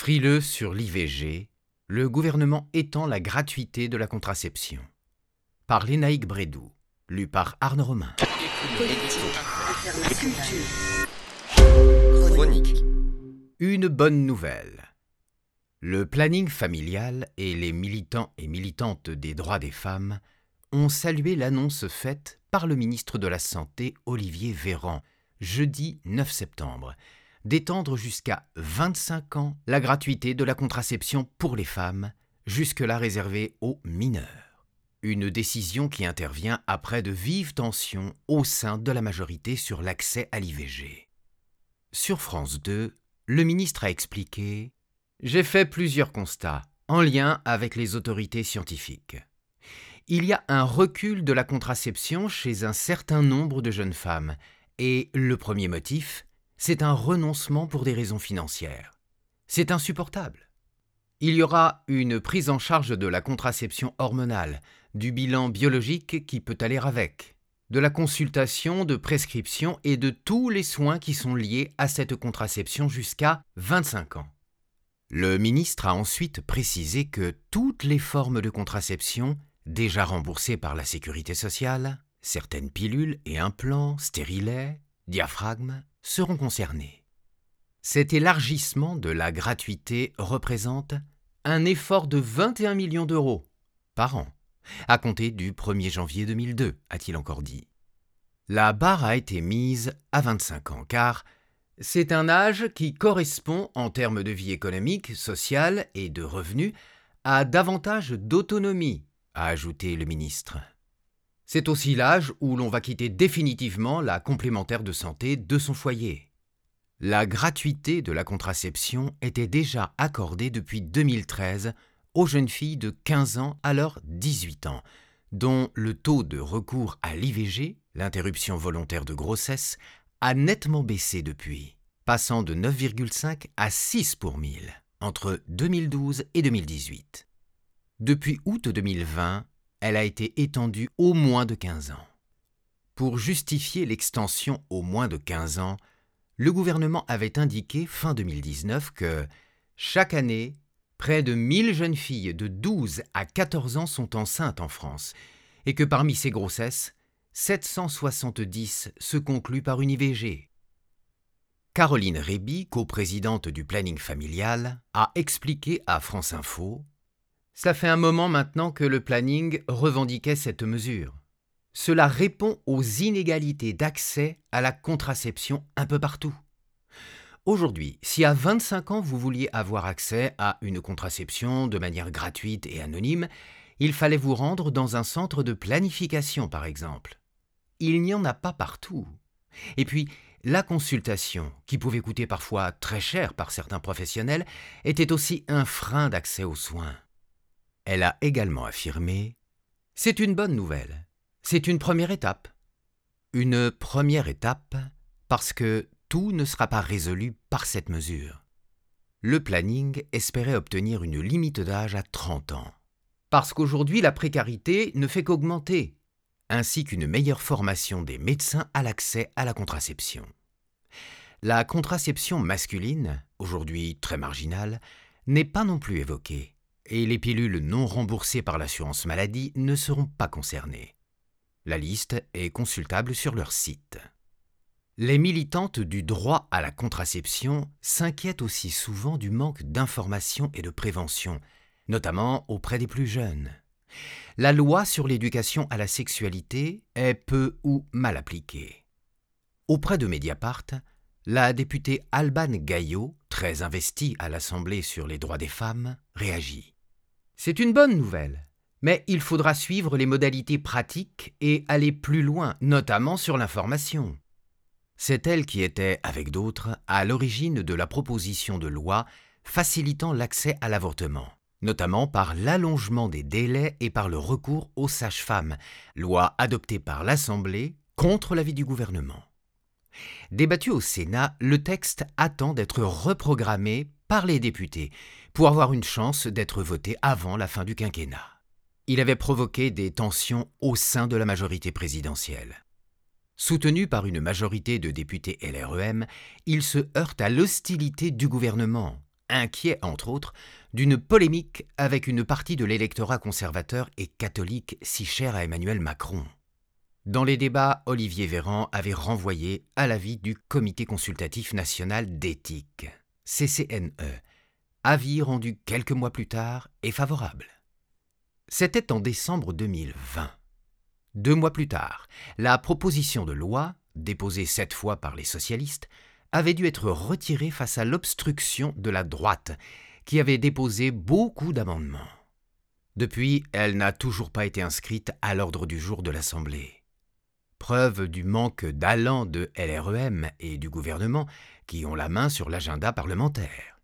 Frileux sur l'IVG, le gouvernement étend la gratuité de la contraception. Par Lénaïque Brédou, lu par Arnaud Romain. Une bonne nouvelle. Le planning familial et les militants et militantes des droits des femmes ont salué l'annonce faite par le ministre de la Santé Olivier Véran jeudi 9 septembre d'étendre jusqu'à 25 ans la gratuité de la contraception pour les femmes, jusque-là réservée aux mineurs. Une décision qui intervient après de vives tensions au sein de la majorité sur l'accès à l'IVG. Sur France 2, le ministre a expliqué J'ai fait plusieurs constats en lien avec les autorités scientifiques. Il y a un recul de la contraception chez un certain nombre de jeunes femmes, et le premier motif, c'est un renoncement pour des raisons financières. C'est insupportable. Il y aura une prise en charge de la contraception hormonale, du bilan biologique qui peut aller avec, de la consultation, de prescription et de tous les soins qui sont liés à cette contraception jusqu'à 25 ans. Le ministre a ensuite précisé que toutes les formes de contraception, déjà remboursées par la sécurité sociale, certaines pilules et implants, stérilets, diaphragmes, seront concernés. Cet élargissement de la gratuité représente un effort de 21 millions d'euros par an, à compter du 1er janvier 2002, a-t-il encore dit. La barre a été mise à 25 ans, car c'est un âge qui correspond, en termes de vie économique, sociale et de revenus, à davantage d'autonomie, a ajouté le ministre. C'est aussi l'âge où l'on va quitter définitivement la complémentaire de santé de son foyer. La gratuité de la contraception était déjà accordée depuis 2013 aux jeunes filles de 15 ans à leurs 18 ans, dont le taux de recours à l'IVG, l'interruption volontaire de grossesse, a nettement baissé depuis, passant de 9,5 à 6 pour 1000 entre 2012 et 2018. Depuis août 2020, elle a été étendue au moins de 15 ans. Pour justifier l'extension au moins de 15 ans, le gouvernement avait indiqué fin 2019 que chaque année, près de 1000 jeunes filles de 12 à 14 ans sont enceintes en France et que parmi ces grossesses, 770 se concluent par une IVG. Caroline Réby, coprésidente du planning familial, a expliqué à France Info ça fait un moment maintenant que le planning revendiquait cette mesure. Cela répond aux inégalités d'accès à la contraception un peu partout. Aujourd'hui, si à 25 ans vous vouliez avoir accès à une contraception de manière gratuite et anonyme, il fallait vous rendre dans un centre de planification par exemple. Il n'y en a pas partout. Et puis, la consultation, qui pouvait coûter parfois très cher par certains professionnels, était aussi un frein d'accès aux soins. Elle a également affirmé C'est une bonne nouvelle. C'est une première étape. Une première étape parce que tout ne sera pas résolu par cette mesure. Le planning espérait obtenir une limite d'âge à 30 ans. Parce qu'aujourd'hui la précarité ne fait qu'augmenter, ainsi qu'une meilleure formation des médecins à l'accès à la contraception. La contraception masculine, aujourd'hui très marginale, n'est pas non plus évoquée et les pilules non remboursées par l'assurance maladie ne seront pas concernées. La liste est consultable sur leur site. Les militantes du droit à la contraception s'inquiètent aussi souvent du manque d'information et de prévention, notamment auprès des plus jeunes. La loi sur l'éducation à la sexualité est peu ou mal appliquée. Auprès de Mediapart, la députée Alban Gaillot, très investie à l'Assemblée sur les droits des femmes, réagit. C'est une bonne nouvelle, mais il faudra suivre les modalités pratiques et aller plus loin, notamment sur l'information. C'est elle qui était, avec d'autres, à l'origine de la proposition de loi facilitant l'accès à l'avortement, notamment par l'allongement des délais et par le recours aux sages-femmes, loi adoptée par l'Assemblée contre l'avis du gouvernement. Débattu au Sénat, le texte attend d'être reprogrammé par les députés pour avoir une chance d'être voté avant la fin du quinquennat. Il avait provoqué des tensions au sein de la majorité présidentielle. Soutenu par une majorité de députés LREM, il se heurte à l'hostilité du gouvernement, inquiet, entre autres, d'une polémique avec une partie de l'électorat conservateur et catholique si cher à Emmanuel Macron. Dans les débats, Olivier Véran avait renvoyé à l'avis du Comité consultatif national d'éthique, CCNE, avis rendu quelques mois plus tard et favorable. C'était en décembre 2020. Deux mois plus tard, la proposition de loi, déposée cette fois par les socialistes, avait dû être retirée face à l'obstruction de la droite, qui avait déposé beaucoup d'amendements. Depuis, elle n'a toujours pas été inscrite à l'ordre du jour de l'Assemblée. Preuve du manque d'allant de LREM et du gouvernement qui ont la main sur l'agenda parlementaire.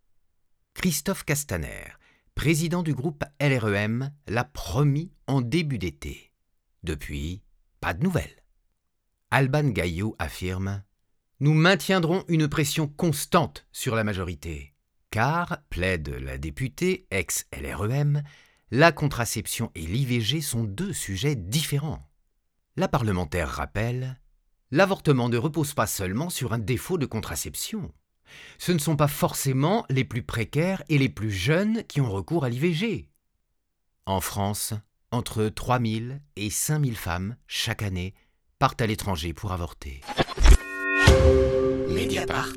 Christophe Castaner, président du groupe LREM, l'a promis en début d'été. Depuis, pas de nouvelles. Alban Gaillot affirme Nous maintiendrons une pression constante sur la majorité, car, plaide la députée ex-LREM, la contraception et l'IVG sont deux sujets différents. La parlementaire rappelle L'avortement ne repose pas seulement sur un défaut de contraception. Ce ne sont pas forcément les plus précaires et les plus jeunes qui ont recours à l'IVG. En France, entre 3000 et 5000 femmes, chaque année, partent à l'étranger pour avorter. Mediapart.